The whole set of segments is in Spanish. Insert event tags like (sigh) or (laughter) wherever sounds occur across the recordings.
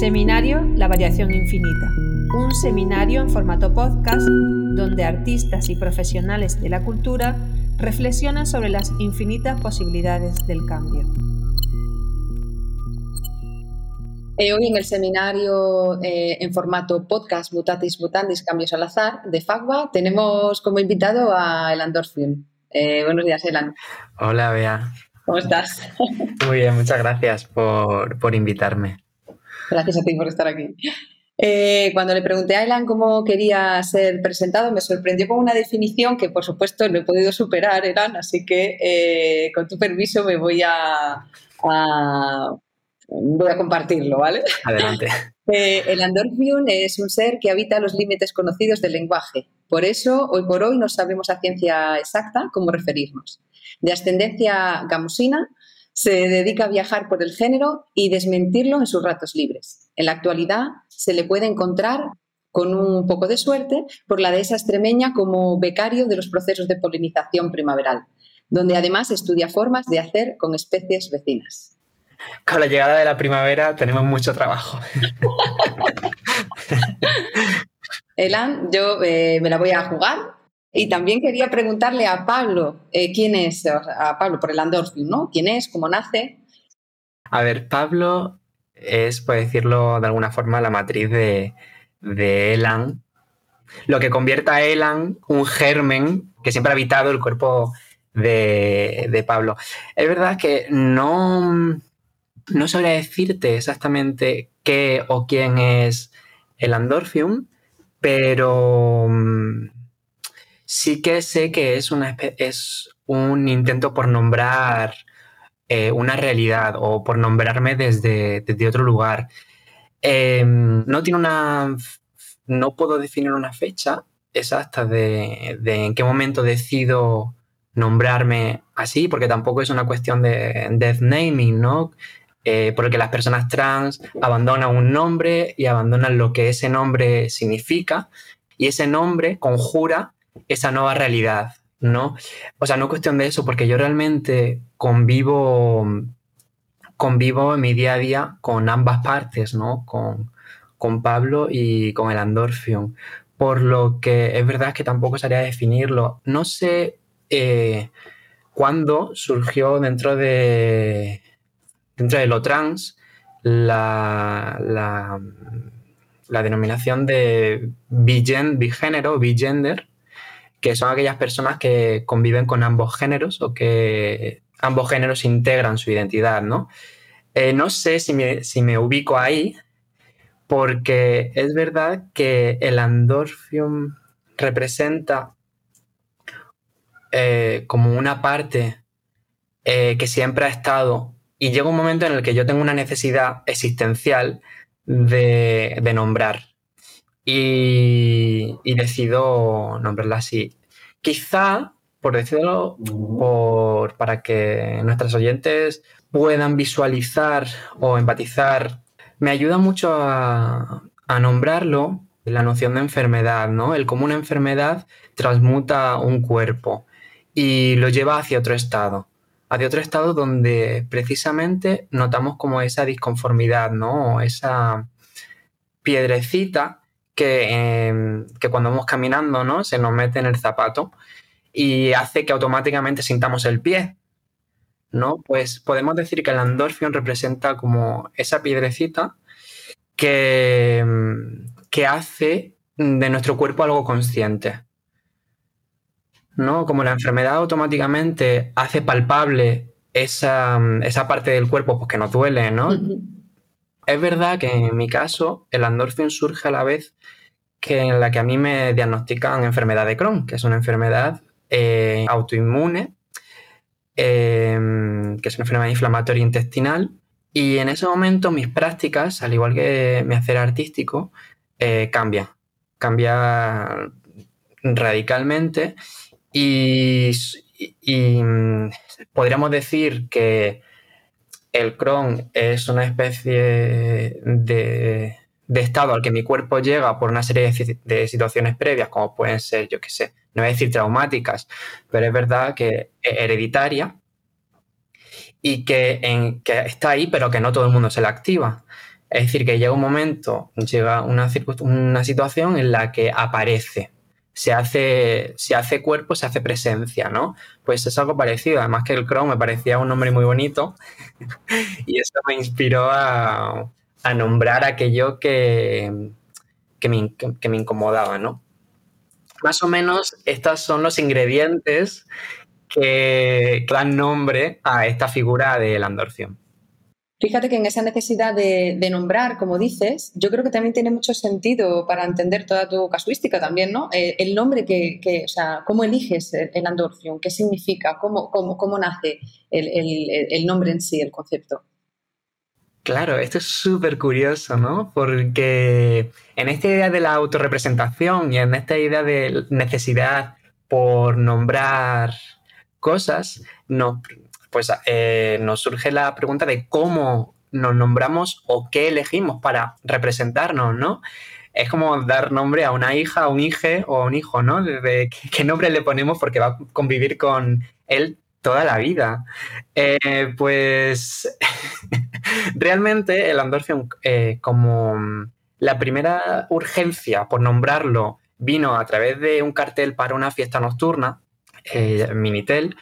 Seminario La Variación Infinita, un seminario en formato podcast donde artistas y profesionales de la cultura reflexionan sobre las infinitas posibilidades del cambio. Eh, hoy en el seminario eh, en formato podcast Mutatis Mutandis Cambios al Azar de FAGBA tenemos como invitado a Elan Dorfin. Eh, buenos días, Elan. Hola, Bea. ¿Cómo estás? Muy bien, muchas gracias por, por invitarme. Gracias a ti por estar aquí. Eh, cuando le pregunté a Elan cómo quería ser presentado, me sorprendió con una definición que, por supuesto, no he podido superar, Elan, así que, eh, con tu permiso, me voy a, voy a compartirlo, ¿vale? Adelante. (laughs) Eh, el Andorfium es un ser que habita los límites conocidos del lenguaje. Por eso, hoy por hoy, no sabemos a ciencia exacta cómo referirnos. De ascendencia gamusina, se dedica a viajar por el género y desmentirlo en sus ratos libres. En la actualidad se le puede encontrar con un poco de suerte por la dehesa extremeña como becario de los procesos de polinización primaveral, donde además estudia formas de hacer con especies vecinas. Con la llegada de la primavera tenemos mucho trabajo. (laughs) Elan, yo eh, me la voy a jugar y también quería preguntarle a Pablo, eh, ¿quién es? A Pablo, por el Andorfium, ¿no? ¿Quién es? ¿Cómo nace? A ver, Pablo es, por decirlo de alguna forma, la matriz de, Elan. Lo que convierte a Elan un germen que siempre ha habitado el cuerpo de, Pablo. Es verdad que no, no sabría decirte exactamente qué o quién es el Andorfium, pero sí que sé que es, una es un intento por nombrar eh, una realidad o por nombrarme desde, otro lugar. Em, no tiene una. No puedo definir una fecha exacta de, en qué momento decido nombrarme así, porque tampoco es una cuestión de death naming, ¿no? Eh, porque las personas trans abandonan un nombre y abandonan lo que ese nombre significa, y ese nombre conjura esa nueva realidad, ¿no? O sea, no es cuestión de eso, porque yo realmente convivo, convivo en mi día a día con ambas partes, ¿no? Con, Pablo y con el Andorfium. Por lo que es verdad que tampoco sabría definirlo. No sé eh, cuándo surgió dentro de, dentro de lo trans la, la, la denominación de bigénero, bigender, que son aquellas personas que conviven con ambos géneros o que ambos géneros integran su identidad, ¿no? Eh, no sé si me, ubico ahí, porque es verdad que el Andorfium representa eh, como una parte eh, que siempre ha estado y llega un momento en el que yo tengo una necesidad existencial de, de nombrar y, decido nombrarla así. Quizá, por decirlo, por, para que nuestros oyentes puedan visualizar o empatizar, me ayuda mucho a, a nombrarlo la noción de enfermedad, ¿no? El cómo una enfermedad transmuta un cuerpo y lo lleva hacia otro estado, hacia otro estado donde precisamente notamos como esa disconformidad, ¿no? Esa piedrecita Em, que, cuando vamos caminando ¿no? se nos mete en el zapato y hace que automáticamente sintamos el pie. ¿no? Pues podemos decir que el andorfion representa como esa piedrecita que, em, que hace de nuestro cuerpo algo consciente. ¿no? Como la enfermedad automáticamente hace palpable esa, esa parte del cuerpo pues, que nos duele, ¿no? Es verdad que en mi caso el Andorfium surge a la vez que en la que a mí me diagnostican enfermedad de Crohn, que es una enfermedad eh, autoinmune, em, que es una enfermedad inflamatoria intestinal. Y en ese momento mis prácticas, al igual que mi hacer artístico, eh, cambian. Cambia radicalmente y, y mm, podríamos decir que el Crohn es una especie de, estado al que mi cuerpo llega por una serie de, situaciones previas, como pueden ser, yo qué sé, no voy a decir traumáticas, pero es verdad que hereditaria y que, está ahí, pero que no todo el mundo se la activa. Es decir, que llega un momento, llega una, una situación en la que aparece, se hace, se hace cuerpo, se hace presencia, ¿no? Pues es algo parecido. Además que el Chrome me parecía un nombre muy bonito (laughs) y eso me inspiró a, nombrar aquello que, que, me, que me incomodaba, ¿no? Más o menos estos son los ingredientes que dan nombre a esta figura de Landorfium. Fíjate que en esa necesidad de, nombrar, como dices, yo creo que también tiene mucho sentido para entender toda tu casuística también, ¿no? Eh, el nombre que, o sea, cómo eliges el, Landorfium, qué significa, cómo, cómo, cómo nace el, el, nombre en sí, el concepto. Claro, esto es súper curioso, ¿no? Porque en esta idea de la autorrepresentación y en esta idea de necesidad por nombrar cosas, no, pues eh, nos surge la pregunta de cómo nos nombramos o qué elegimos para representarnos, ¿no? Es como dar nombre a una hija, a un hijo o a un hijo, ¿no? Qué nombre le ponemos porque va a convivir con él toda la vida. Eh, pues (laughs) realmente el Andorfium, eh, como la primera urgencia por nombrarlo vino a través de un cartel para una fiesta nocturna, Minitel,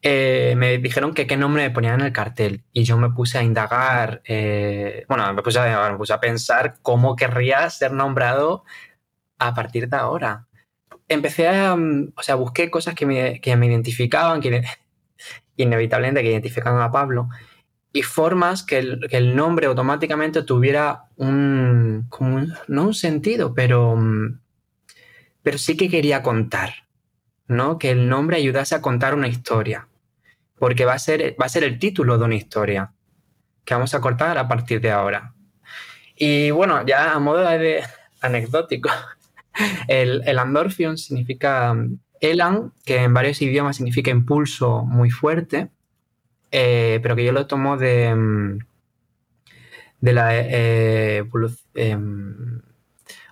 eh, me dijeron que qué nombre me ponían en el cartel y yo me puse a indagar, eh, bueno, me puse, a, me puse, a, pensar cómo querría ser nombrado a partir de ahora. Empecé a, mm, o sea, busqué cosas que me, que me identificaban, que (laughs) inevitablemente que identificaban a Pablo, y formas que el, nombre automáticamente tuviera un, no un sentido, pero, mm, pero sí que quería contar. ¿no? Que el nombre ayudase a contar una historia. Porque va a ser, va a ser el título de una historia que vamos a cortar a partir de ahora. Y bueno, ya a modo de anecdótico, (laughs) el, el Andorfion significa um, Elan, que en varios idiomas significa impulso muy fuerte, eh, pero que yo lo tomo de, de la eh, em,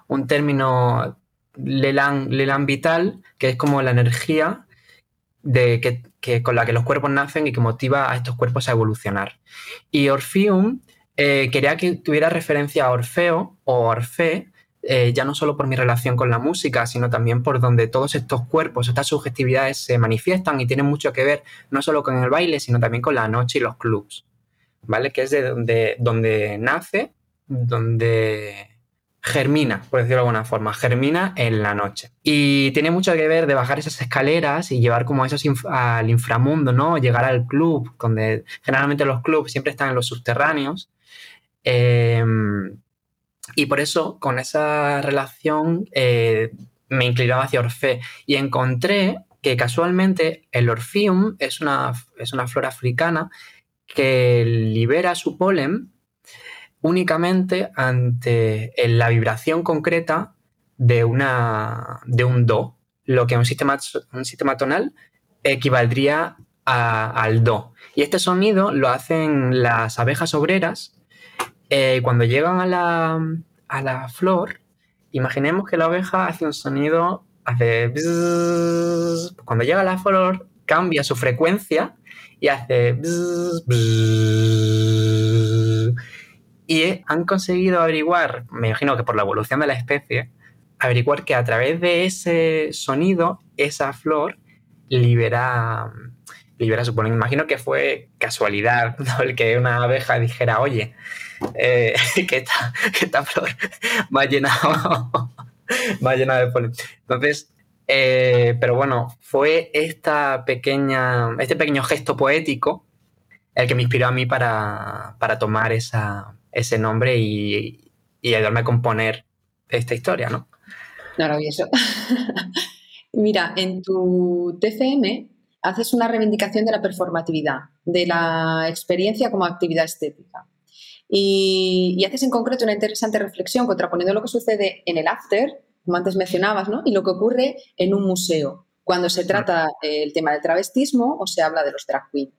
un término Lelan, vital, que es como la energía de que, con la que los cuerpos nacen y que motiva a estos cuerpos a evolucionar. Y Orpheum eh, quería que tuviera referencia a Orfeo o Orfe, eh, ya no solo por mi relación con la música, sino también por donde todos estos cuerpos, estas subjetividades se manifiestan y tienen mucho que ver no solo con el baile, sino también con la noche y los clubs, ¿vale? Que es de donde, donde nace, donde germina, por decirlo de alguna forma, germina en la noche. Y tiene mucho que ver de bajar esas escaleras y llevar como esos al inframundo, ¿no? Llegar al club, donde generalmente los clubs siempre están en los subterráneos. Em, y por eso, con esa relación, eh, me inclinaba hacia Orfe y encontré que casualmente el Orpheum es una, es una flor africana que libera su polen únicamente ante la vibración concreta de, una, de un do, lo que un sistema, un sistema tonal equivaldría al do. Y este sonido lo hacen las abejas obreras eh, cuando llegan a la, a la, flor. Imaginemos que la abeja hace un sonido, hace... cuando llega a la flor cambia su frecuencia y hace... Y han conseguido averiguar, me imagino que por la evolución de la especie, averiguar que a través de ese sonido, esa flor libera, libera su polen. Imagino que fue casualidad (laughs) el que una abeja dijera, oye, eh, (laughs) que, esta, flor va llenado, (laughs) va llena de polen. Entonces, eh, pero bueno, fue esta pequeña, este pequeño gesto poético el que me inspiró a mí para, para tomar esa, ese nombre y, ayudarme a componer esta historia, ¿no? Maravilloso. Mira, en tu TCM haces una reivindicación de la performatividad, de la experiencia como actividad estética. Y, haces en concreto una interesante reflexión contraponiendo lo que sucede en el after, como antes mencionabas, ¿no? y lo que ocurre en un museo, cuando se trata el tema del travestismo o se habla de los drag queens.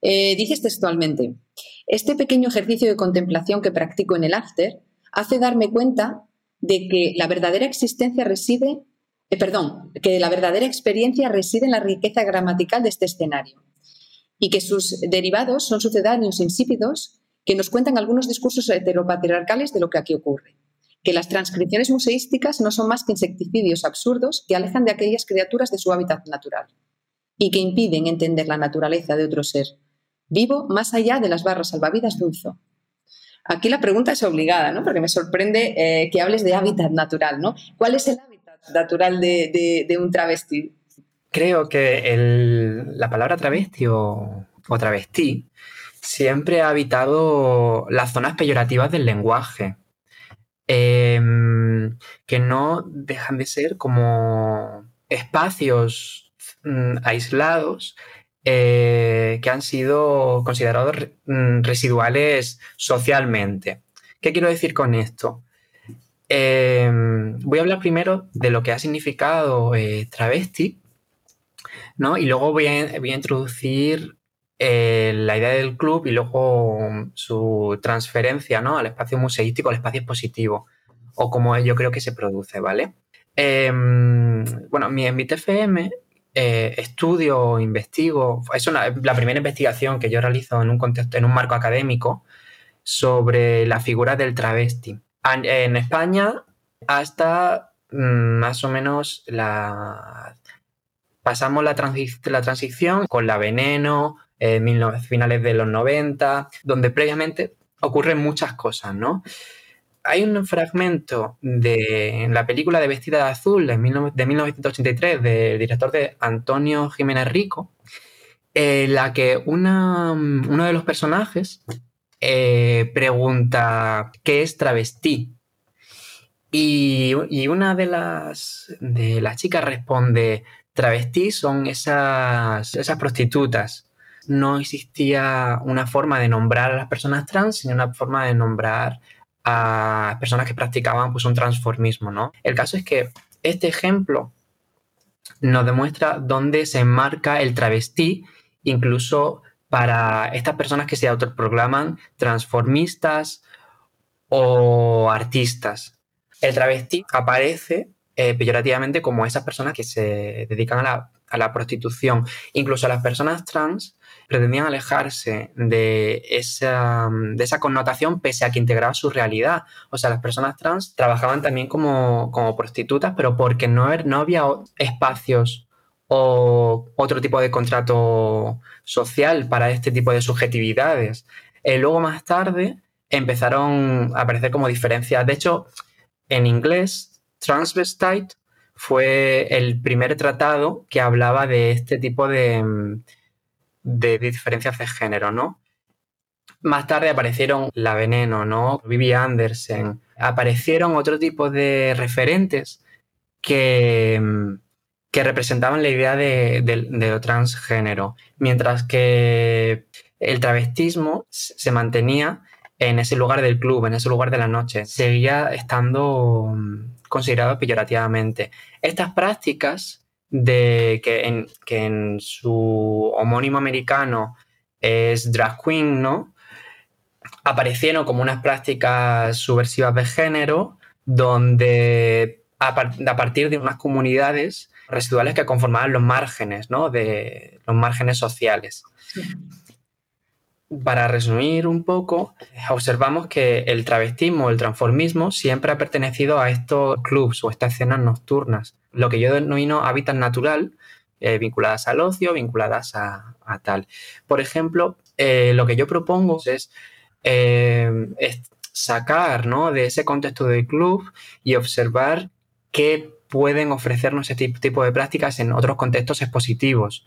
Eh, dices textualmente, este pequeño ejercicio de contemplación que practico en el after hace darme cuenta de que la verdadera existencia reside, eh, perdón, que la verdadera experiencia reside en la riqueza gramatical de este escenario y que sus derivados son sucedáneos insípidos que nos cuentan algunos discursos heteropatriarcales de lo que aquí ocurre que las transcripciones museísticas no son más que insecticidios absurdos que alejan de aquellas criaturas de su hábitat natural y que impiden entender la naturaleza de otro ser, vivo más allá de las barras salvavidas de un zoo. Aquí la pregunta es obligada, ¿no? porque me sorprende eh, que hables de hábitat natural. ¿no? ¿Cuál es el natural de, un travesti? Creo que la palabra travesti o, o travestí siempre ha habitado las zonas peyorativas del lenguaje Em, que no dejan de ser como espacios mm, aislados eh, que han sido considerados mm, residuales socialmente. ¿Qué quiero decir con esto? Em, voy a hablar primero de lo que ha significado eh, travesti, ¿no? Y luego voy a, introducir eh, la idea del club y luego su transferencia ¿no? al espacio museístico, al espacio expositivo, o como yo creo que se produce, ¿vale? Em, bueno, mi, en mi eh, estudio, investigo, es la primera investigación que yo realizo en un contexto, en un marco académico sobre la figura del travesti. En España, hasta mm, más o menos la pasamos la, transición con la veneno, finales de los 90, donde previamente ocurren muchas cosas, ¿no? Hay un fragmento de la película de Vestida de Azul de, 1983 del director de Antonio Jiménez Rico, en la que una, uno de los personajes eh, pregunta ¿qué es travesti? Y, y, una de las, de chicas responde travesti son esas, esas prostitutas no existía una forma de nombrar a las personas trans, sino una forma de nombrar a personas que practicaban pues, un transformismo, ¿no? El caso es que este ejemplo nos demuestra dónde se enmarca el travestí, incluso para estas personas que se autoproclaman transformistas o artistas. El travesti aparece eh, peyorativamente como esas personas que se dedican a la, a la prostitución. Incluso las personas trans pretendían alejarse de esa, de esa connotación pese a que integraba su realidad. O sea, las personas trans trabajaban también como, prostitutas, pero porque no, no había espacios o otro tipo de contrato social para este tipo de subjetividades. Eh, luego más tarde empezaron a aparecer como diferencias. De hecho, en inglés, transvestite fue el primer tratado que hablaba de este tipo de, de diferencias de género, ¿no? Más tarde aparecieron La Veneno, ¿no? Vivi Andersen. Aparecieron otro tipo de referentes que, que representaban la idea de, lo transgénero, mientras que el travestismo se mantenía en ese lugar del club, en ese lugar de la noche. Seguía estando considerado peyorativamente. Estas prácticas de que en, que en su homónimo americano es drag queen, ¿no? Aparecieron como unas prácticas subversivas de género donde a, partir de unas comunidades residuales que conformaban los márgenes, ¿no? De los márgenes sociales. Para resumir un poco, observamos que el travestismo, el transformismo, siempre ha pertenecido a estos clubs o estas escenas nocturnas, lo que yo denomino hábitat natural, eh, vinculadas al ocio, vinculadas a, tal. Por ejemplo, eh, lo que yo propongo es, eh, sacar de ese contexto del club y observar qué pueden ofrecernos ese tipo de prácticas en otros contextos expositivos.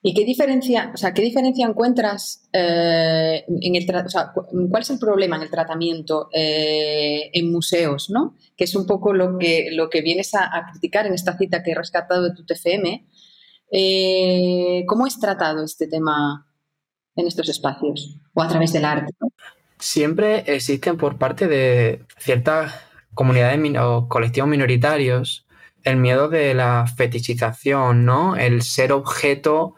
¿Y qué diferencia, o sea, qué diferencia encuentras eh, en el o sea, cuál es el problema en el tratamiento eh, en museos, ¿no? Que es un poco lo que, lo que vienes a, criticar en esta cita que he rescatado de tu TFM. Eh, ¿Cómo es tratado este tema en estos espacios o a través del arte? Siempre existen por parte de ciertas comunidades o colectivos minoritarios el miedo de la fetichización, ¿no? El ser objeto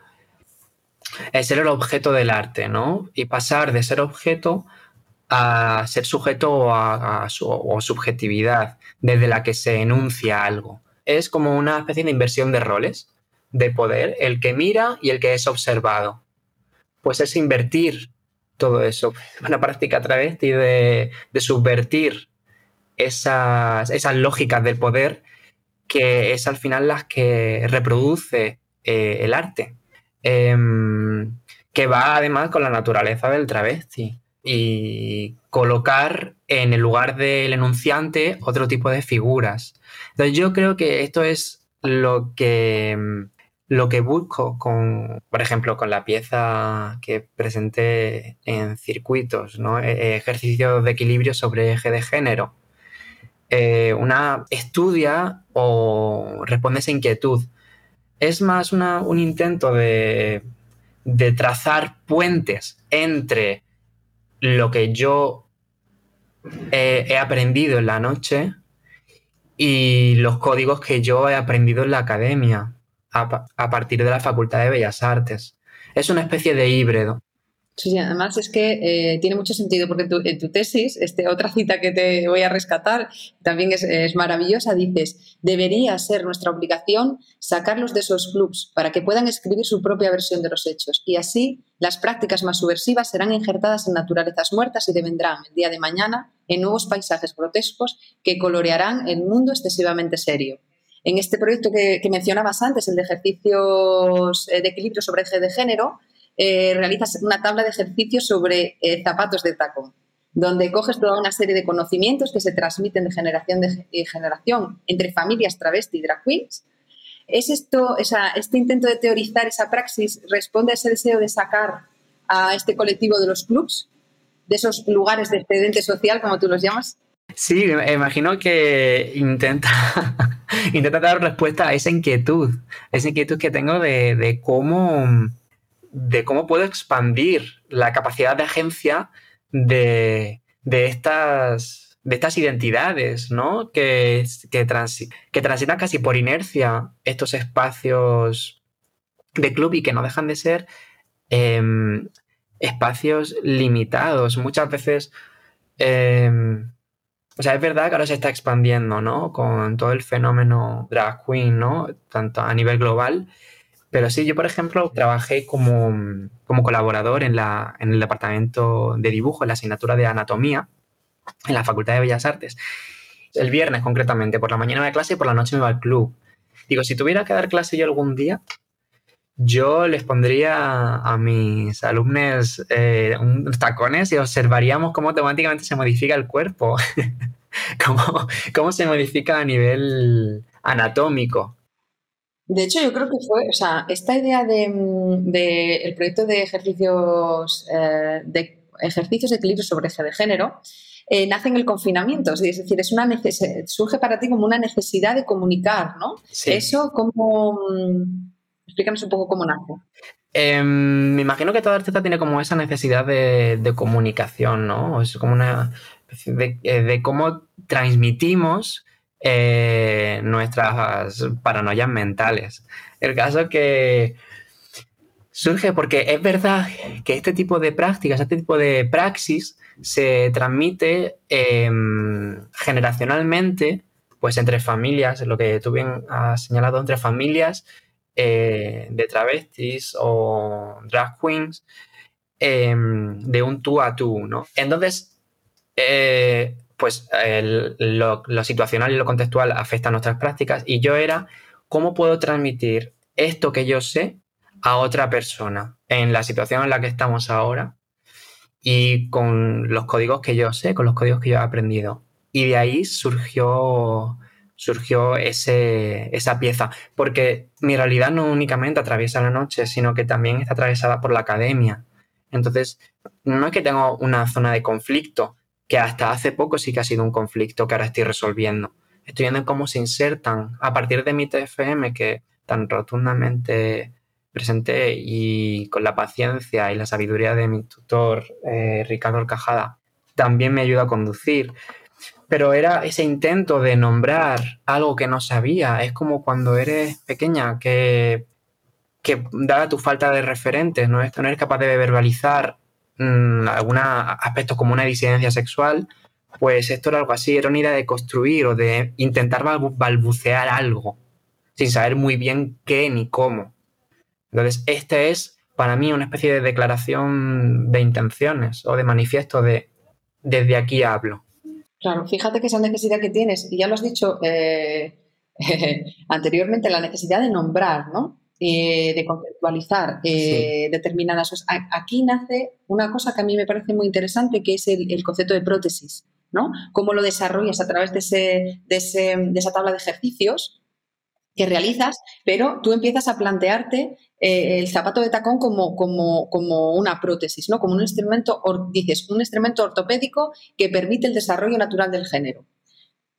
es ser el objeto del arte, ¿no? Y pasar de ser objeto a ser sujeto a, su, o subjetividad desde la que se enuncia algo. Es como una especie de inversión de roles, de poder, el que mira y el que es observado. Pues es invertir todo eso. (laughs) Una práctica travesti de, de subvertir esas, esas lógicas del poder que es al final las que reproduce eh, el arte, em, que va además con la naturaleza del travesti y colocar en el lugar del enunciante otro tipo de figuras. Entonces yo creo que esto es lo que, lo que busco con, por ejemplo, con la pieza que presenté en circuitos, ¿no? E, ejercicios de equilibrio sobre eje de género. Eh, una estudia o responde esa inquietud. Es más un intento de, trazar puentes entre lo que yo he aprendido en la noche y los códigos que yo he aprendido en la academia a partir de la Facultad de Bellas Artes. Es una especie de híbrido. Sí, además es que eh, tiene mucho sentido porque en tu tesis, este, otra cita que te voy a rescatar, también es, maravillosa, dices, debería ser nuestra obligación sacarlos de esos clubs para que puedan escribir su propia versión de los hechos y así las prácticas más subversivas serán injertadas en naturalezas muertas y devendrán el día de mañana en nuevos paisajes grotescos que colorearán el mundo excesivamente serio. En este proyecto que, que mencionabas antes, el de ejercicios eh, de equilibrio sobre eje de género, eh, realizas una tabla de ejercicios sobre eh, zapatos de tacón, donde coges toda una serie de conocimientos que se transmiten de generación en generación entre familias travesti y drag queens. ¿Es esto, este intento de teorizar esa praxis responde a ese deseo de sacar a este colectivo de los clubs, de esos lugares de excedente social, como tú los llamas? Sí, imagino que intenta, (laughs) intenta dar respuesta a esa inquietud, esa inquietud que tengo de cómo de cómo puedo expandir la capacidad de agencia de, estas, de estas identidades, ¿no? Que, que, que transitan casi por inercia estos espacios de club y que no dejan de ser em, espacios limitados. Muchas veces, em, o sea, es verdad que ahora se está expandiendo, ¿no? Con todo el fenómeno drag queen, ¿no? Tanto a nivel global pero sí, yo, por ejemplo, trabajé como, colaborador en, la, en el departamento de dibujo, en la asignatura de anatomía, en la Facultad de Bellas Artes. El viernes, concretamente, por la mañana de clase y por la noche me iba al club. Digo, si tuviera que dar clase yo algún día, yo les pondría a mis alumnos eh, tacones y observaríamos cómo automáticamente se modifica el cuerpo, (laughs) cómo, cómo se modifica a nivel anatómico. De hecho, yo creo que fue, o sea, esta idea del mm, de, el proyecto de ejercicios, eh, de ejercicios de equilibrio sobre eje de género, eh, nace en el confinamiento, es decir, es una surge para ti como una necesidad de comunicar, ¿no? Eso, ¿cómo? Mm, explícanos un poco cómo nace. Em, me imagino que toda artista tiene como esa necesidad de, comunicación, ¿no? Es como una de, eh, de cómo transmitimos eh, nuestras paranoias mentales. El caso que surge porque es verdad que este tipo de prácticas, este tipo de praxis se transmite em, generacionalmente, pues entre familias, lo que tú bien has señalado, entre familias eh, de travestis o drag queens, em, de un tú a tú, ¿no? Entonces, pues lo, situacional y lo contextual afecta a nuestras prácticas y yo era cómo puedo transmitir esto que yo sé a otra persona en la situación en la que estamos ahora y con los códigos que yo sé, con los códigos que yo he aprendido. Y de ahí surgió, surgió ese, esa pieza, porque mi realidad no únicamente atraviesa la noche, sino que también está atravesada por la academia. Entonces, no es que tenga una zona de conflicto, que hasta hace poco sí que ha sido un conflicto que ahora estoy resolviendo. Estoy viendo cómo se insertan a partir de mi TFM que tan rotundamente presenté y con la paciencia y la sabiduría de mi tutor eh, Ricardo Orcajada también me ayuda a conducir. Pero era ese intento de nombrar algo que no sabía. Es como cuando eres pequeña, que, que dada tu falta de referentes, no, no eres capaz de verbalizar mmm, algunos aspectos como una disidencia sexual, pues esto era algo así, era una idea de construir o de intentar balbucear algo, sin saber muy bien qué ni cómo. Entonces, este es para mí una especie de declaración de intenciones o de manifiesto de desde aquí hablo. Claro, fíjate que esa necesidad que tienes, y ya lo has dicho eh, (laughs) anteriormente, la necesidad de nombrar, ¿no? Eh, de conceptualizar eh, determinadas cosas. Aquí nace una cosa que a mí me parece muy interesante, que es el, concepto de prótesis, ¿no? Cómo lo desarrollas a través de, ese, de, esa tabla de ejercicios que realizas, pero tú empiezas a plantearte el zapato de tacón como, como, como, una prótesis, ¿no? Como un instrumento, dices, un instrumento ortopédico que permite el desarrollo natural del género.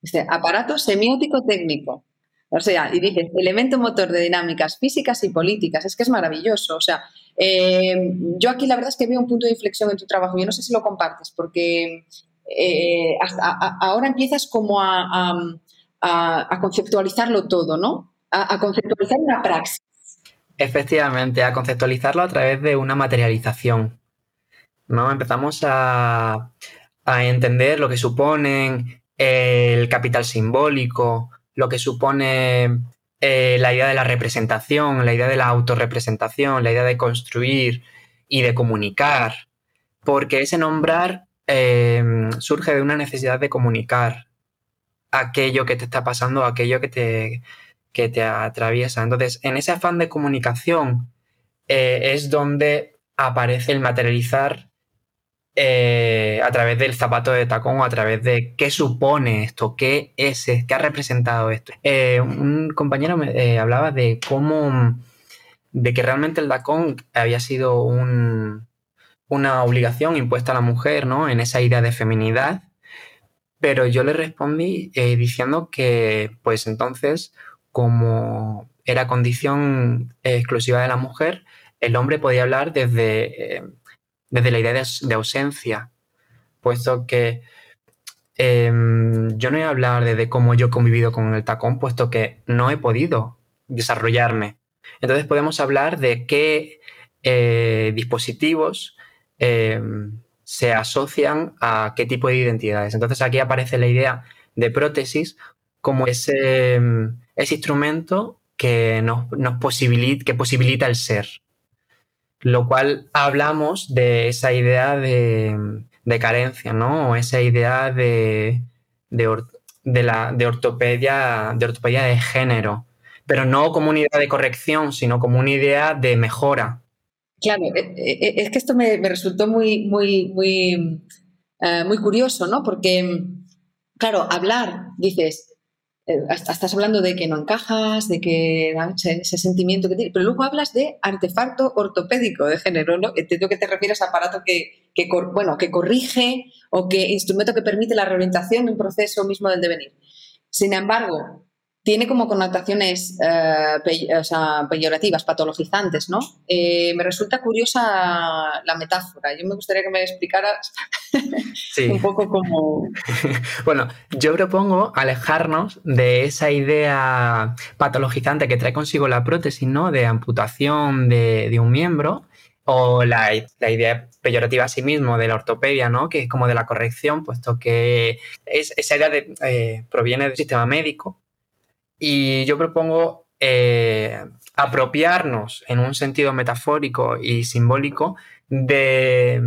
Este aparato semiótico técnico. O sea, y dices, elemento motor de dinámicas físicas y políticas, es que es maravilloso. O sea, eh, yo aquí la verdad es que veo un punto de inflexión en tu trabajo. Yo no sé si lo compartes, porque eh, ahora empiezas como a, conceptualizarlo todo, ¿no? A, conceptualizar una praxis. Efectivamente, a conceptualizarlo a través de una materialización. ¿no? Empezamos a, a entender lo que suponen el capital simbólico, lo que supone eh, la idea de la representación, la idea de la autorrepresentación, la idea de construir y de comunicar, porque ese nombrar em, surge de una necesidad de comunicar aquello que te está pasando, aquello que te, que te atraviesa. Entonces, en ese afán de comunicación eh, es donde aparece el materializar eh, a través del zapato de tacón a través de qué supone esto, qué es, qué ha representado esto. Eh, un compañero me eh, hablaba de cómo, de que realmente el tacón había sido una obligación impuesta a la mujer, ¿no? En esa idea de feminidad. Pero yo le respondí diciendo que, pues entonces, como era condición exclusiva de la mujer, el hombre podía hablar desde desde la idea de, ausencia, puesto que em, yo no voy a hablar de, cómo yo he convivido con el tacón, puesto que no he podido desarrollarme. Entonces podemos hablar de qué eh, dispositivos em, se asocian a qué tipo de identidades. Entonces aquí aparece la idea de prótesis como ese, em, instrumento que nos, que posibilita el ser lo cual hablamos de esa idea de, carencia, ¿no? O esa idea de, de, la, de, ortopedia, de ortopedia de género, pero no como una idea de corrección, sino como una idea de mejora. Claro, eh, eh, es que esto me, resultó muy, muy, muy, eh, muy curioso, ¿no? Porque, claro, hablar, dices, eh, estás hablando de que no encajas, de que ese, sentimiento que tienes, pero luego hablas de artefacto ortopédico de género, ¿no? Entiendo que te refieres a aparato que, bueno, que corrige o que instrumento que permite la reorientación de un proceso mismo del devenir. Sin embargo, tiene como connotaciones eh, peyorativas, patologizantes, ¿no? Eh, me resulta curiosa la metáfora. Yo me gustaría que me explicaras (laughs) un poco cómo... (laughs) bueno, yo propongo alejarnos de esa idea patologizante que trae consigo la prótesis, ¿no? De amputación de, un miembro o la, idea peyorativa a sí mismo de la ortopedia, ¿no? Que es como de la corrección, puesto que es, esa idea de, eh, proviene del sistema médico y yo propongo eh, apropiarnos en un sentido metafórico y simbólico de,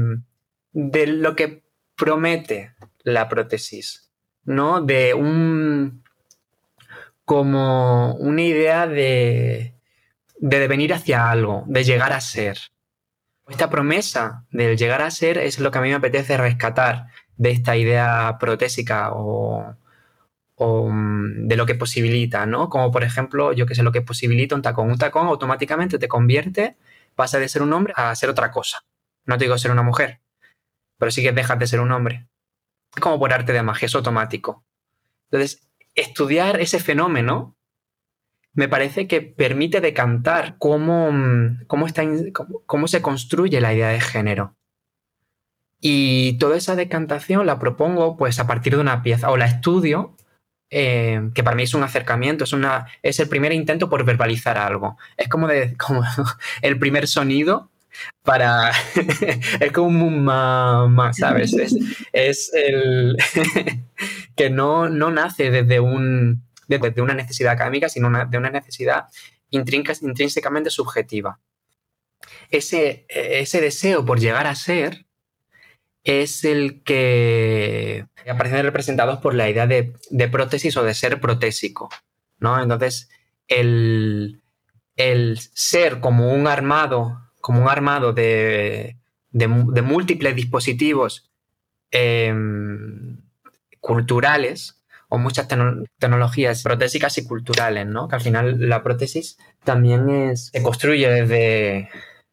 de lo que promete la prótesis, ¿no? De un como una idea de, de devenir hacia algo, de llegar a ser. Esta promesa del llegar a ser es lo que a mí me apetece rescatar de esta idea protésica o, o mm, de lo que posibilita, ¿no? Como por ejemplo, yo que sé, lo que posibilita un tacón. Un tacón automáticamente te convierte, pasa de ser un hombre a ser otra cosa. No te digo ser una mujer, pero sí que dejas de ser un hombre. Es como por arte de magia, es automático. Entonces, estudiar ese fenómeno me parece que permite decantar cómo, mm, cómo, cómo se construye la idea de género. Y toda esa decantación la propongo pues a partir de una pieza o la estudio eh, que para mí es un acercamiento, es, una, es el primer intento por verbalizar algo. Es como, (laughs) el primer sonido para... (laughs) es como un mamá, ¿sabes? Es, el... (laughs) que no, no nace desde, un, desde una necesidad académica, sino de una necesidad intrínsecamente subjetiva. ese, ese deseo por llegar a ser es el que aparecen representados por la idea de, prótesis o de ser protésico. ¿no? Entonces, el, ser como un armado, como un armado de, múltiples dispositivos em, culturales o muchas tecnologías protésicas y culturales, ¿no? Que al final la prótesis también es, se construye desde,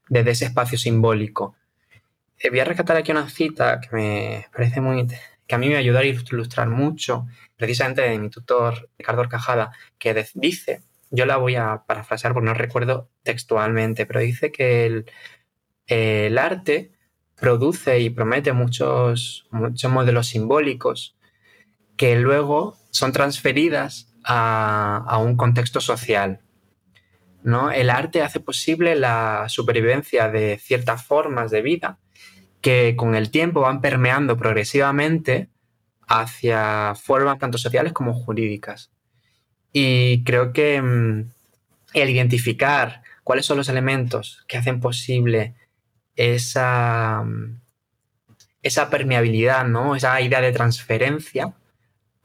desde ese espacio simbólico. Eh, voy a rescatar aquí una cita que me parece muy que a mí me ayudó a ilustrar mucho, precisamente de mi tutor Ricardo Orcajada, que dice, yo la voy a parafrasear porque no recuerdo textualmente, pero dice que el, el arte produce y promete muchos, muchos modelos simbólicos que luego son transferidas a, a un contexto social. ¿no? El arte hace posible la supervivencia de ciertas formas de vida que con el tiempo van permeando progresivamente hacia formas tanto sociales como jurídicas. Y creo que mm, el identificar cuáles son los elementos que hacen posible esa, mm, esa permeabilidad, ¿no? esa idea de transferencia,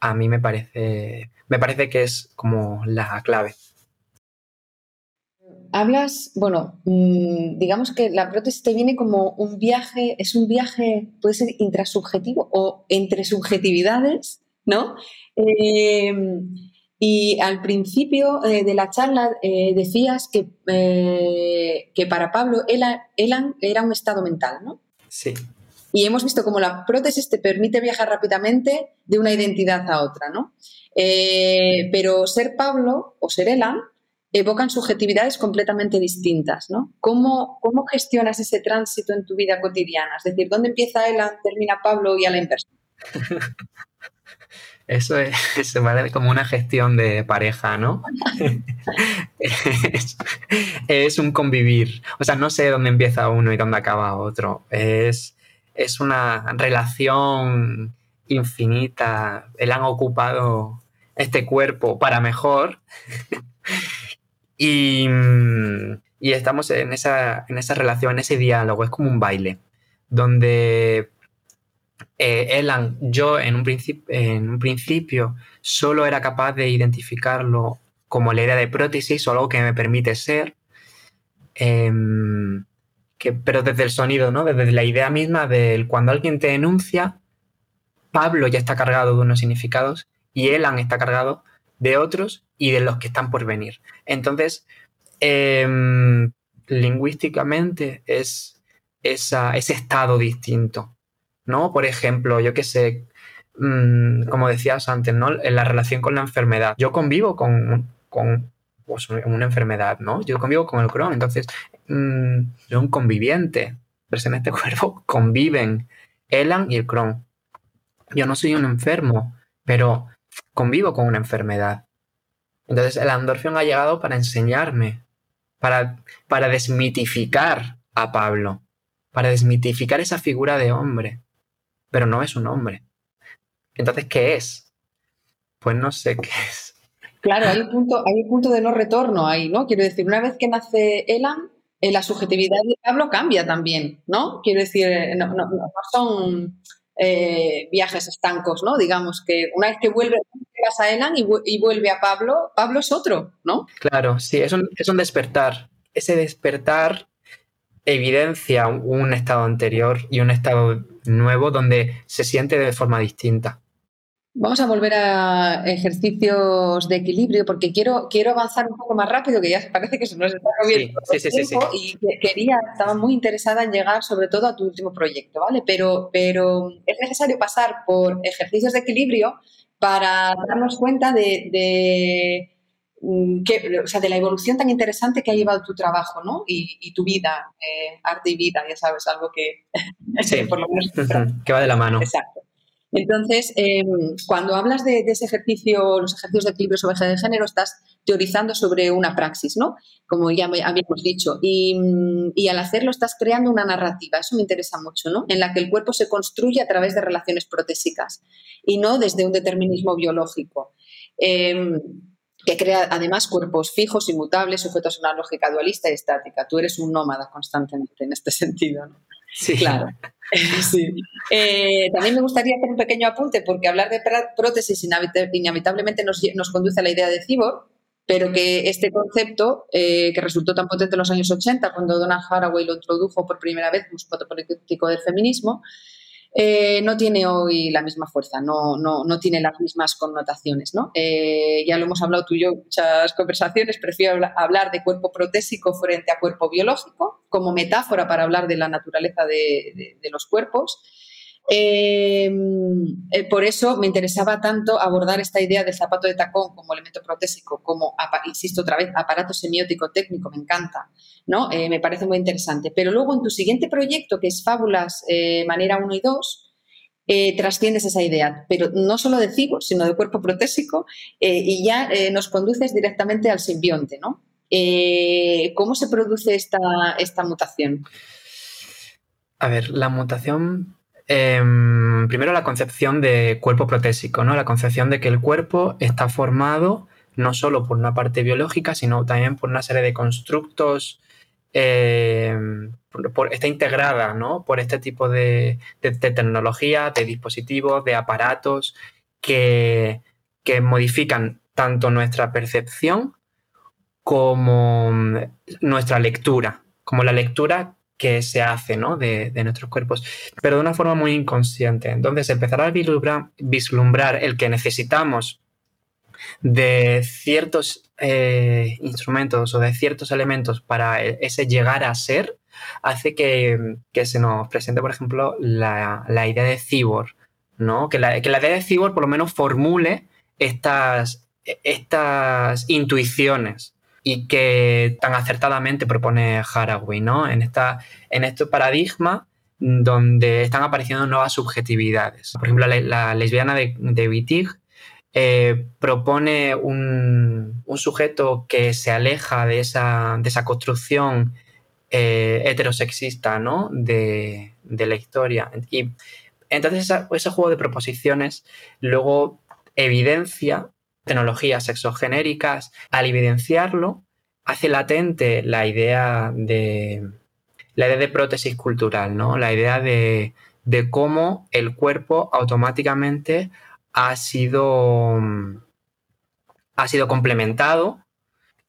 a mí me parece, me parece que es como la clave. Hablas, bueno, mm, digamos que la prótesis te viene como un viaje, es un viaje, puede ser intrasubjetivo o entre subjetividades, ¿no? Em, y al principio eh, de la charla eh, decías que, eh, que para Pablo Elan era un estado mental, ¿no? Sí. Y hemos visto cómo la prótesis te permite viajar rápidamente de una identidad a otra, ¿no? pero ser Pablo o ser Elan evocan subjetividades completamente distintas, ¿no? ¿Cómo, ¿Cómo, gestionas ese tránsito en tu vida cotidiana? Es decir, ¿dónde empieza Elan, termina Pablo y a la inversa? Eso es, (laughs) se vale como una gestión de pareja, ¿no? (laughs) es, es, un convivir. O sea, no sé dónde empieza uno y dónde acaba otro. Es, es una relación infinita. Él han ocupado este cuerpo para mejor. (laughs) y, y, estamos en esa, en esa relación, en ese diálogo. Es como un baile, donde eh, Elan, yo en un, en un principio solo era capaz de identificarlo como la idea de prótesis o algo que me permite ser, em, pero desde el sonido, ¿no? Desde la idea misma de cuando alguien te denuncia, Pablo ya está cargado de unos significados y Elan está cargado de otros y de los que están por venir. Entonces, em, lingüísticamente es ese estado distinto. ¿no? Por ejemplo, yo qué sé, mm, como decías antes, ¿no? En la relación con la enfermedad. Yo convivo con, pues, una enfermedad, ¿no? Yo convivo con el Crohn, entonces mm, soy un conviviente. Pero en este (laughs) cuerpo conviven Elan y el Crohn. Yo no soy un enfermo, pero convivo con una enfermedad. Entonces el endorfión ha llegado para enseñarme, para, para desmitificar a Pablo, para desmitificar esa figura de hombre pero no es un hombre. Entonces, ¿qué es? Pues no sé qué es. Claro, hay un punto, hay un punto de no retorno ahí, ¿no? Quiero decir, una vez que nace Elan, eh, la subjetividad de Pablo cambia también, ¿no? Quiero decir, eh, no, son eh, viajes estancos, ¿no? Digamos que una vez que vuelve a Elan y, vuelve a Pablo, Pablo es otro, ¿no? Claro, sí, es un, es un despertar. Ese despertar evidencia un estado anterior y un estado nuevo donde se siente de forma distinta. Vamos a volver a ejercicios de equilibrio porque quiero, quiero avanzar un poco más rápido, que ya parece que se nos está moviendo sí, sí, sí, y quería, estaba muy interesada en llegar sobre todo a tu último proyecto, ¿vale? Pero, pero es necesario pasar por ejercicios de equilibrio para darnos cuenta de Mm, o sea, de la evolución tan interesante que ha llevado tu trabajo, ¿no? Y, tu vida, eh, arte y vida, ya sabes, algo que (laughs) por lo menos... (laughs) que va de la mano. Exacto. Entonces, em, cuando hablas de, ese ejercicio, los ejercicios de equilibrio sobre eje género, estás teorizando sobre una praxis, ¿no? Como ya habíamos dicho. Y, al hacerlo estás creando una narrativa, eso me interesa mucho, ¿no? En la que el cuerpo se construye a través de relaciones protésicas y no desde un determinismo biológico. Eh, que crea además cuerpos fijos, inmutables, sujetos a una lógica dualista y estática. Tú eres un nómada constantemente en este (laughs) sentido. ¿no? Sí. Claro. (laughs) Sí. Eh, también me gustaría hacer un pequeño apunte porque hablar de prótesis inevitablemente nos, nos conduce a la idea de cyborg, pero que este concepto, eh, que resultó tan potente en los años 80, cuando Donna Haraway lo introdujo por primera vez, un spot político del feminismo, eh, no tiene hoy la misma fuerza, no, no, no tiene las mismas connotaciones. ¿no? Eh, ya lo hemos hablado tú y yo en muchas conversaciones, prefiero hablar de cuerpo protésico frente a cuerpo biológico, como metáfora para hablar de la naturaleza de, de los cuerpos. Eh, eh, por eso me interesaba tanto abordar esta idea del zapato de tacón como elemento protésico, como, insisto otra vez, aparato semiótico técnico, me encanta, ¿no? Eh, me parece muy interesante. Pero luego en tu siguiente proyecto, que es Fábulas Manera 1 y 2, trasciendes esa idea, pero no solo de cibo, sino de cuerpo protésico, y ya nos conduces directamente al simbionte, ¿no? ¿Cómo se produce esta, esta mutación? A ver, la mutación Em, primero la concepción de cuerpo protésico, ¿no? La concepción de que el cuerpo está formado no solo por una parte biológica, sino también por una serie de constructos, em, está integrada ¿no? por este tipo de, tecnología, de dispositivos, de aparatos que, que modifican tanto nuestra percepción como nuestra lectura, como la lectura que se hace ¿no? de, nuestros cuerpos, pero de una forma muy inconsciente. Entonces, empezar a vislumbrar, el que necesitamos de ciertos eh, instrumentos o de ciertos elementos para e, ese llegar a ser, hace que, se nos presente, por ejemplo, la, idea de cyborg, ¿no? Que la, que la idea de cyborg por lo menos formule estas, estas intuiciones y que tan acertadamente propone Haraway, ¿no? En, esta, en este paradigma donde están apareciendo nuevas subjetividades. Por ejemplo, la, lesbiana de, de Wittig eh, propone un, sujeto que se aleja de esa, de esa construcción eh, heterosexista ¿no? de, la historia. Y entonces ese juego de proposiciones luego evidencia tecnologías sexogenéricas, al evidenciarlo, hace latente la idea de la idea de prótesis cultural, ¿no? La idea de, cómo el cuerpo automáticamente ha sido, ha sido complementado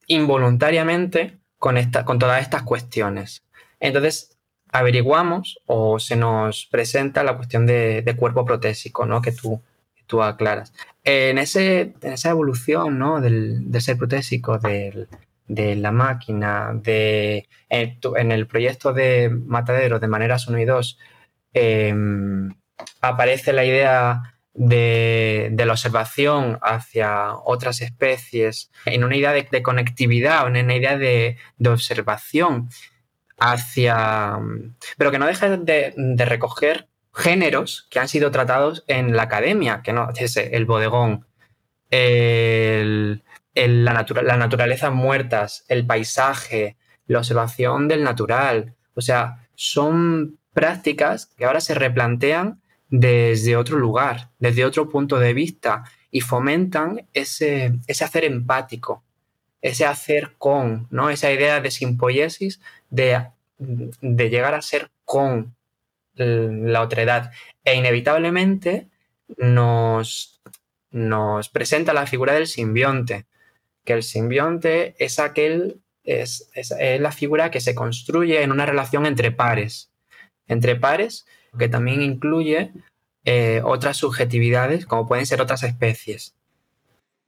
involuntariamente con, esta, con todas estas cuestiones. Entonces, averiguamos o se nos presenta la cuestión de, cuerpo protésico, ¿no? Que tú, tú aclaras. En, ese, en esa evolución ¿no? del, ser protésico, de la máquina, de, en, el proyecto de Matadero de maneras 1 y 2, em, aparece la idea de, la observación hacia otras especies, en una idea de, conectividad, en una idea de, observación hacia... pero que no deja de, recoger géneros que han sido tratados en la academia, que no, es el bodegón, la, naturaleza muertas, el paisaje, la observación del natural. O sea, son prácticas que ahora se replantean desde otro lugar, desde otro punto de vista y fomentan ese, ese hacer empático, ese hacer con, ¿no? Esa idea de simpoiesis, de, de llegar a ser con la otredad. E inevitablemente nos, nos presenta la figura del simbionte, que el simbionte es aquel, es, es, la figura que se construye en una relación entre pares, entre pares que también incluye eh, otras subjetividades, como pueden ser otras especies.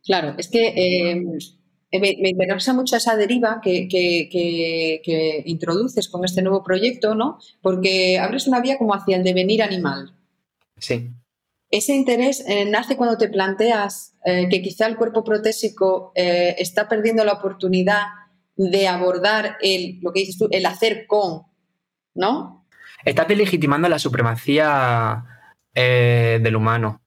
Claro, es que eh, me, interesa mucho esa deriva que, introduces con este nuevo proyecto, ¿no? Porque abres una vía como hacia el devenir animal. Sí. Ese interés eh, nace cuando te planteas eh, que quizá el cuerpo protésico eh, está perdiendo la oportunidad de abordar el, lo que dices tú, el hacer con, ¿no? Estás delegitimando la supremacía del humano.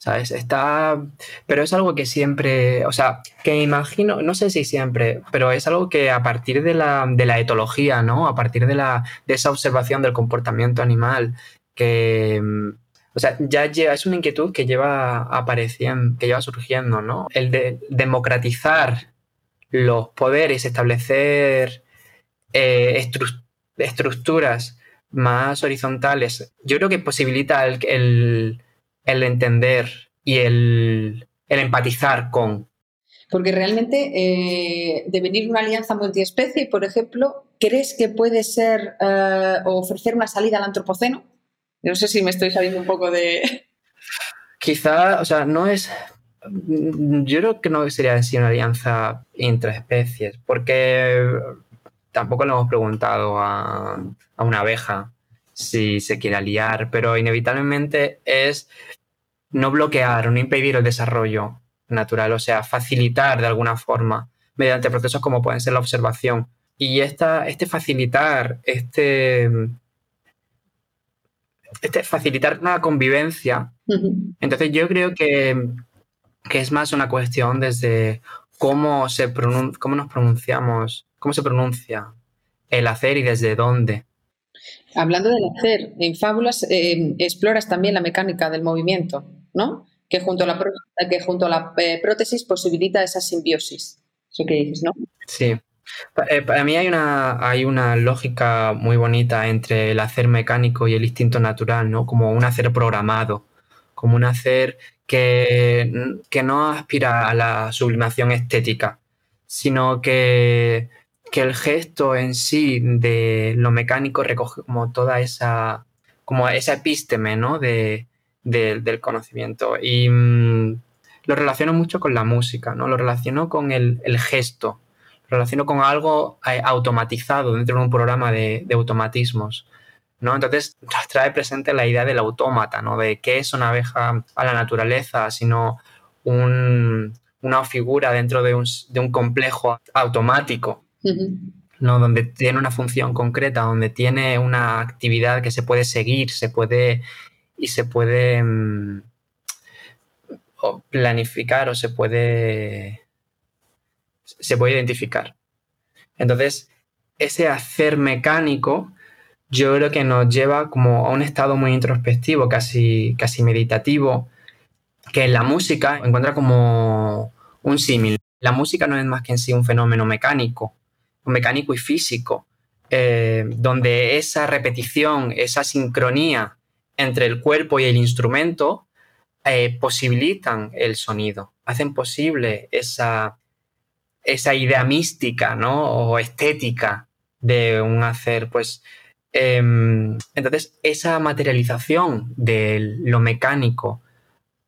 ¿Sabes? Está, pero es algo que siempre, o sea, que imagino, no sé si siempre, pero es algo que a partir de la, de la etología, ¿no? A partir de, la, de esa observación del comportamiento animal, que mm, o sea, ya es una inquietud que lleva apareciendo, que lleva surgiendo, ¿no? El de democratizar los poderes, establecer eh, estructuras más horizontales, yo creo que posibilita el, entender y el, empatizar con. Porque realmente eh, devenir una alianza multiespecie, por ejemplo, ¿crees que puede ser eh, ofrecer una salida al antropoceno? No sé si me estoy saliendo un poco de... (laughs) Quizá, o sea, no es... Yo creo que no sería así una alianza entre especies, porque tampoco le hemos preguntado a, una abeja si se quiere aliar, pero inevitablemente es no bloquear o no impedir el desarrollo natural, o sea, facilitar de alguna forma mediante procesos como pueden ser la observación. Y esta, este facilitar, este, este facilitar una convivencia, entonces yo creo que, que, es más una cuestión desde cómo, se cómo nos pronunciamos ¿Cómo se pronuncia el hacer y desde dónde? Hablando del hacer, en Fábulas eh, exploras también la mecánica del movimiento, ¿no? Que junto a la, que junto a la eh, prótesis posibilita esa simbiosis. Eso que dices, ¿no? Sí. Eh, para mí hay una, hay una lógica muy bonita entre el hacer mecánico y el instinto natural, ¿no? Como un hacer programado, como un hacer que, que no aspira a la sublimación estética, sino que que el gesto en sí de lo mecánico recoge como toda esa, como esa epísteme, ¿no? De, del conocimiento. Y mm, lo relaciono mucho con la música, ¿no? Lo relaciono con el, gesto, lo relaciono con algo eh, automatizado dentro de un programa de, automatismos. ¿no? Entonces trae presente la idea del autómata, ¿no? De qué es una abeja a la naturaleza, sino una figura dentro de un, de un complejo automático ¿no? Donde tiene una función concreta, donde tiene una actividad que se puede seguir, se puede y se puede mm, planificar o se puede se puede identificar. Entonces, ese hacer mecánico yo creo que nos lleva como a un estado muy introspectivo, casi, casi meditativo, que en la música encuentra como un símil. La música no es más que en sí un fenómeno mecánico, mecánico y físico, eh, donde esa repetición, esa sincronía entre el cuerpo y el instrumento eh, posibilitan el sonido, hacen posible esa, esa idea mística ¿no? o estética de un hacer. Pues, em, entonces, esa materialización de lo mecánico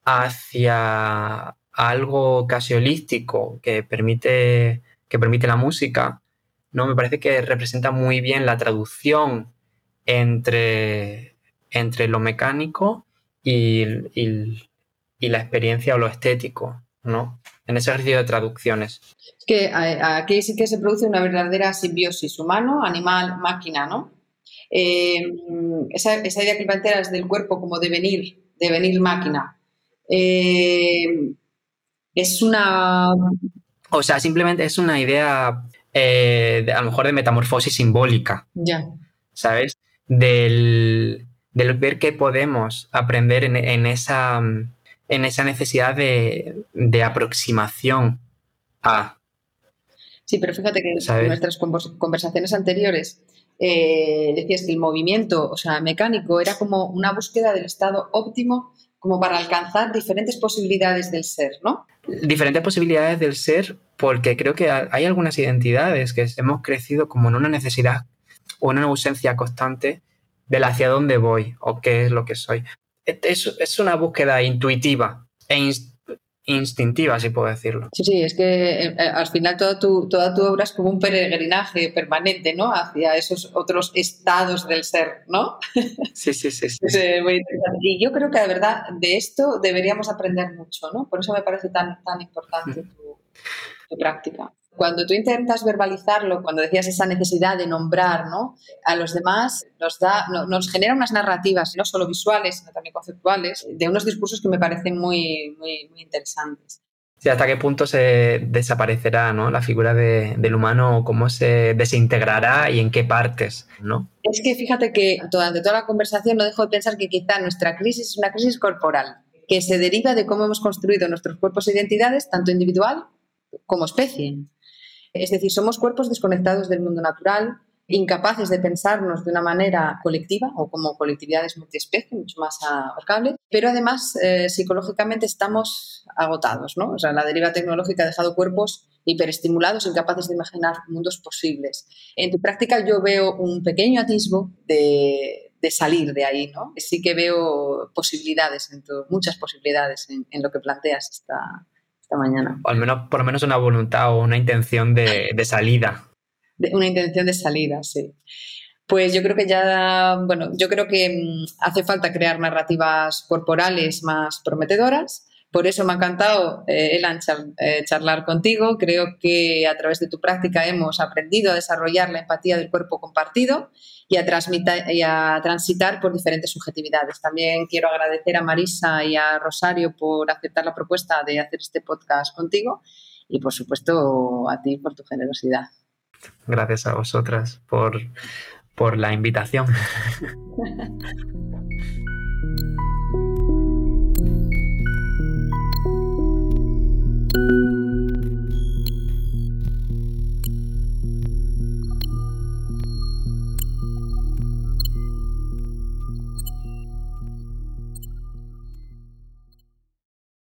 hacia algo casi holístico que permite, que permite la música, ¿no? Me parece que representa muy bien la traducción entre, entre lo mecánico y, la experiencia o lo estético, ¿no? En ese ejercicio de traducciones. Es que aquí sí que se produce una verdadera simbiosis humano, animal, máquina, ¿no? Eh, esa, idea que planteas del cuerpo como devenir, devenir máquina, eh, es una... O sea, simplemente es una idea eh, a lo mejor de metamorfosis simbólica. Ya. ¿Sabes? Del, ver que podemos aprender en, esa, en esa necesidad de, aproximación a. Sí, pero fíjate que en nuestras conversaciones anteriores eh, decías que el movimiento, o sea, mecánico, era como una búsqueda del estado óptimo como para alcanzar diferentes posibilidades del ser, ¿no? Diferentes posibilidades del ser porque creo que hay algunas identidades que hemos crecido como en una necesidad o en una ausencia constante del hacia dónde voy o qué es lo que soy. Es, es una búsqueda intuitiva e instintiva, si puedo decirlo. Sí, sí, es que eh, eh, al final toda tu, toda tu obra es como un peregrinaje permanente, ¿no? Hacia esos otros estados del ser, ¿no? (laughs) Sí, sí, sí. sí. y yo creo que de verdad de esto deberíamos aprender mucho, ¿no? Por eso me parece tan, tan importante tu, tu práctica cuando tú intentas verbalizarlo, cuando decías esa necesidad de nombrar ¿no? a los demás, nos, da, nos genera unas narrativas, no solo visuales, sino también conceptuales, de unos discursos que me parecen muy, muy, muy interesantes. Sí, hasta qué punto se desaparecerá ¿no? la figura del humano, cómo se desintegrará y en qué partes, ¿no? Es que fíjate que durante toda la conversación no dejo de pensar que quizá nuestra crisis es una crisis corporal, que se deriva de cómo hemos construido nuestros cuerpos e identidades, tanto individual como especie. Es decir, somos cuerpos desconectados del mundo natural, incapaces de pensarnos de una manera colectiva o como colectividades multiespecie, mucho más abarcable, pero además eh, psicológicamente estamos agotados, ¿no? O sea, la deriva tecnológica ha dejado cuerpos hiperestimulados, incapaces de imaginar mundos posibles. En tu práctica yo veo un pequeño atisbo de, salir de ahí, ¿no? Sí que veo posibilidades, muchas posibilidades en, lo que planteas esta, esta mañana. O al menos, por lo menos una voluntad o una intención de, de salida una intención de salida, sí. Pues yo creo que ya, bueno, yo creo que mm, hace falta crear narrativas corporales más prometedoras. Por eso me ha encantado, eh, Elan, eh, charlar contigo. Creo que a través de tu práctica hemos aprendido a desarrollar la empatía del cuerpo compartido y a, y a transitar por diferentes subjetividades. También quiero agradecer a Marisa y a Rosario por aceptar la propuesta de hacer este podcast contigo y, por supuesto, a ti por tu generosidad. Gracias a vosotras por, por la invitación. (laughs)